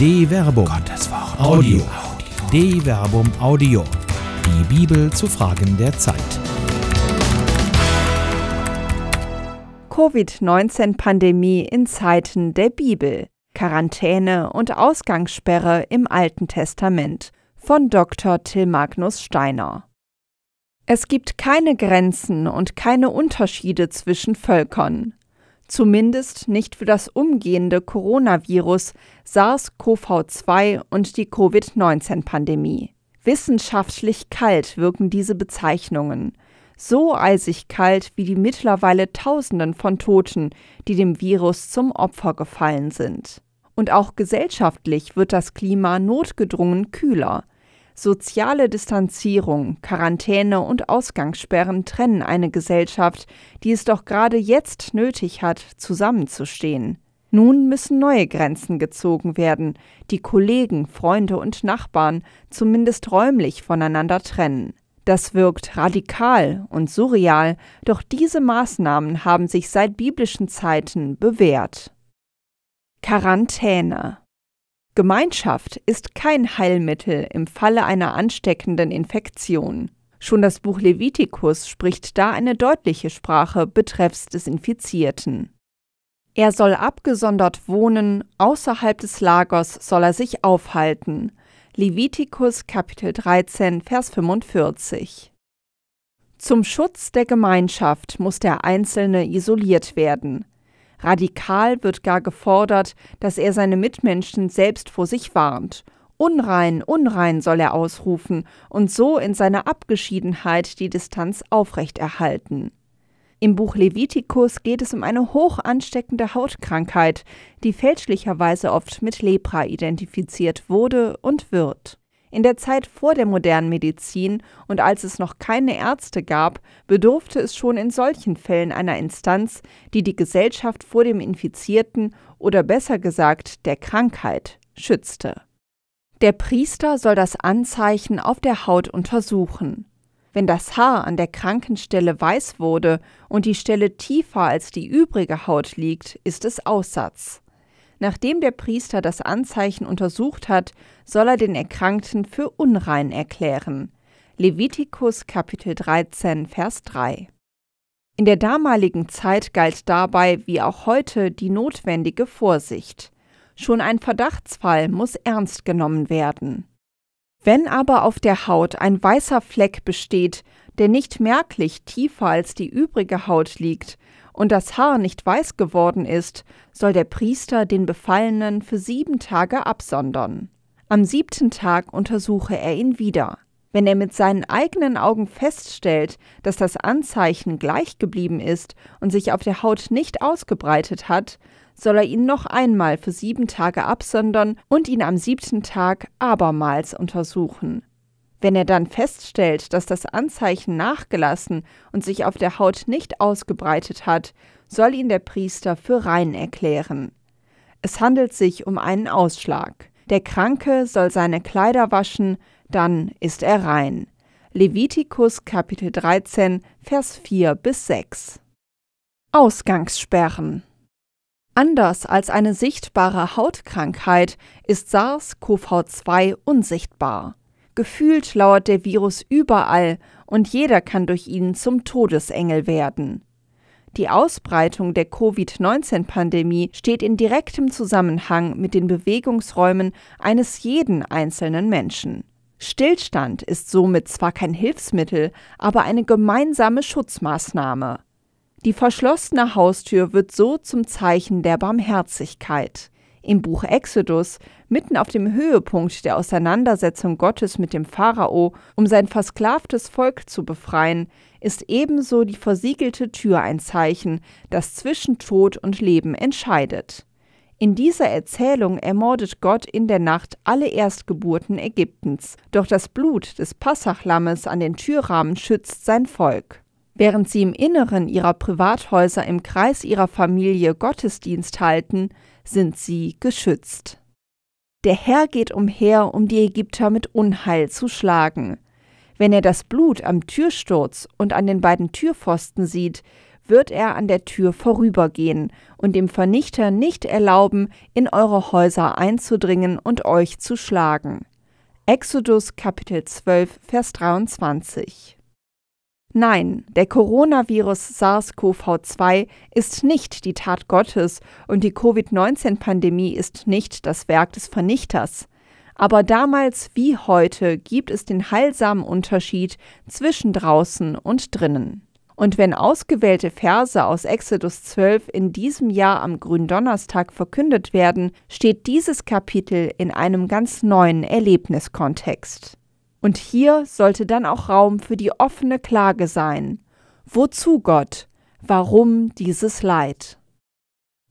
De Verbum. Gottes Wort. Audio. De Verbum Audio. Die Bibel zu Fragen der Zeit. Covid-19-Pandemie in Zeiten der Bibel. Quarantäne und Ausgangssperre im Alten Testament von Dr. Till Magnus Steiner. Es gibt keine Grenzen und keine Unterschiede zwischen Völkern zumindest nicht für das umgehende Coronavirus SARS-CoV-2 und die Covid-19-Pandemie. Wissenschaftlich kalt wirken diese Bezeichnungen, so eisig kalt wie die mittlerweile Tausenden von Toten, die dem Virus zum Opfer gefallen sind. Und auch gesellschaftlich wird das Klima notgedrungen kühler, Soziale Distanzierung, Quarantäne und Ausgangssperren trennen eine Gesellschaft, die es doch gerade jetzt nötig hat, zusammenzustehen. Nun müssen neue Grenzen gezogen werden, die Kollegen, Freunde und Nachbarn zumindest räumlich voneinander trennen. Das wirkt radikal und surreal, doch diese Maßnahmen haben sich seit biblischen Zeiten bewährt. Quarantäne Gemeinschaft ist kein Heilmittel im Falle einer ansteckenden Infektion. Schon das Buch Levitikus spricht da eine deutliche Sprache betreffs des Infizierten. Er soll abgesondert wohnen, außerhalb des Lagers soll er sich aufhalten. Levitikus Kapitel 13 Vers 45. Zum Schutz der Gemeinschaft muss der Einzelne isoliert werden. Radikal wird gar gefordert, dass er seine Mitmenschen selbst vor sich warnt. Unrein, unrein soll er ausrufen und so in seiner Abgeschiedenheit die Distanz aufrechterhalten. Im Buch Levitikus geht es um eine hoch ansteckende Hautkrankheit, die fälschlicherweise oft mit Lepra identifiziert wurde und wird. In der Zeit vor der modernen Medizin und als es noch keine Ärzte gab, bedurfte es schon in solchen Fällen einer Instanz, die die Gesellschaft vor dem Infizierten oder besser gesagt der Krankheit schützte. Der Priester soll das Anzeichen auf der Haut untersuchen. Wenn das Haar an der Krankenstelle weiß wurde und die Stelle tiefer als die übrige Haut liegt, ist es Aussatz. Nachdem der Priester das Anzeichen untersucht hat, soll er den Erkrankten für unrein erklären. Levitikus Kapitel 13 Vers 3. In der damaligen Zeit galt dabei wie auch heute die notwendige Vorsicht. Schon ein Verdachtsfall muss ernst genommen werden. Wenn aber auf der Haut ein weißer Fleck besteht, der nicht merklich tiefer als die übrige Haut liegt, und das Haar nicht weiß geworden ist, soll der Priester den Befallenen für sieben Tage absondern. Am siebten Tag untersuche er ihn wieder. Wenn er mit seinen eigenen Augen feststellt, dass das Anzeichen gleich geblieben ist und sich auf der Haut nicht ausgebreitet hat, soll er ihn noch einmal für sieben Tage absondern und ihn am siebten Tag abermals untersuchen. Wenn er dann feststellt, dass das Anzeichen nachgelassen und sich auf der Haut nicht ausgebreitet hat, soll ihn der Priester für rein erklären. Es handelt sich um einen Ausschlag. Der Kranke soll seine Kleider waschen, dann ist er rein. Levitikus Kapitel 13, Vers 4 bis 6. Ausgangssperren. Anders als eine sichtbare Hautkrankheit ist SARS-CoV-2 unsichtbar. Gefühlt lauert der Virus überall und jeder kann durch ihn zum Todesengel werden. Die Ausbreitung der Covid-19-Pandemie steht in direktem Zusammenhang mit den Bewegungsräumen eines jeden einzelnen Menschen. Stillstand ist somit zwar kein Hilfsmittel, aber eine gemeinsame Schutzmaßnahme. Die verschlossene Haustür wird so zum Zeichen der Barmherzigkeit. Im Buch Exodus, mitten auf dem Höhepunkt der Auseinandersetzung Gottes mit dem Pharao, um sein versklavtes Volk zu befreien, ist ebenso die versiegelte Tür ein Zeichen, das zwischen Tod und Leben entscheidet. In dieser Erzählung ermordet Gott in der Nacht alle Erstgeburten Ägyptens, doch das Blut des Passachlammes an den Türrahmen schützt sein Volk. Während sie im Inneren ihrer Privathäuser im Kreis ihrer Familie Gottesdienst halten, sind sie geschützt. Der Herr geht umher, um die Ägypter mit Unheil zu schlagen. Wenn er das Blut am Türsturz und an den beiden Türpfosten sieht, wird er an der Tür vorübergehen und dem Vernichter nicht erlauben, in eure Häuser einzudringen und euch zu schlagen. Exodus Kapitel 12, Vers 23 Nein, der Coronavirus SARS-CoV-2 ist nicht die Tat Gottes und die Covid-19-Pandemie ist nicht das Werk des Vernichters. Aber damals wie heute gibt es den heilsamen Unterschied zwischen draußen und drinnen. Und wenn ausgewählte Verse aus Exodus 12 in diesem Jahr am Gründonnerstag verkündet werden, steht dieses Kapitel in einem ganz neuen Erlebniskontext. Und hier sollte dann auch Raum für die offene Klage sein. Wozu Gott? Warum dieses Leid?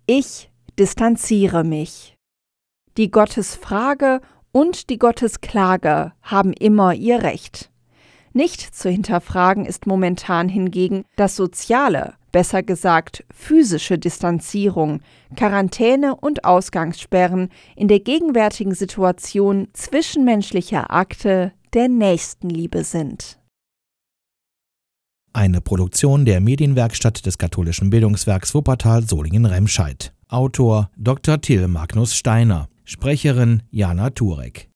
Ich distanziere mich. Die Gottesfrage und die Gottesklage haben immer ihr Recht. Nicht zu hinterfragen ist momentan hingegen das soziale, besser gesagt physische Distanzierung, Quarantäne und Ausgangssperren in der gegenwärtigen Situation zwischenmenschlicher Akte der Nächstenliebe sind. Eine Produktion der Medienwerkstatt des katholischen Bildungswerks Wuppertal Solingen-Remscheid. Autor Dr. Till Magnus Steiner. Sprecherin Jana Turek.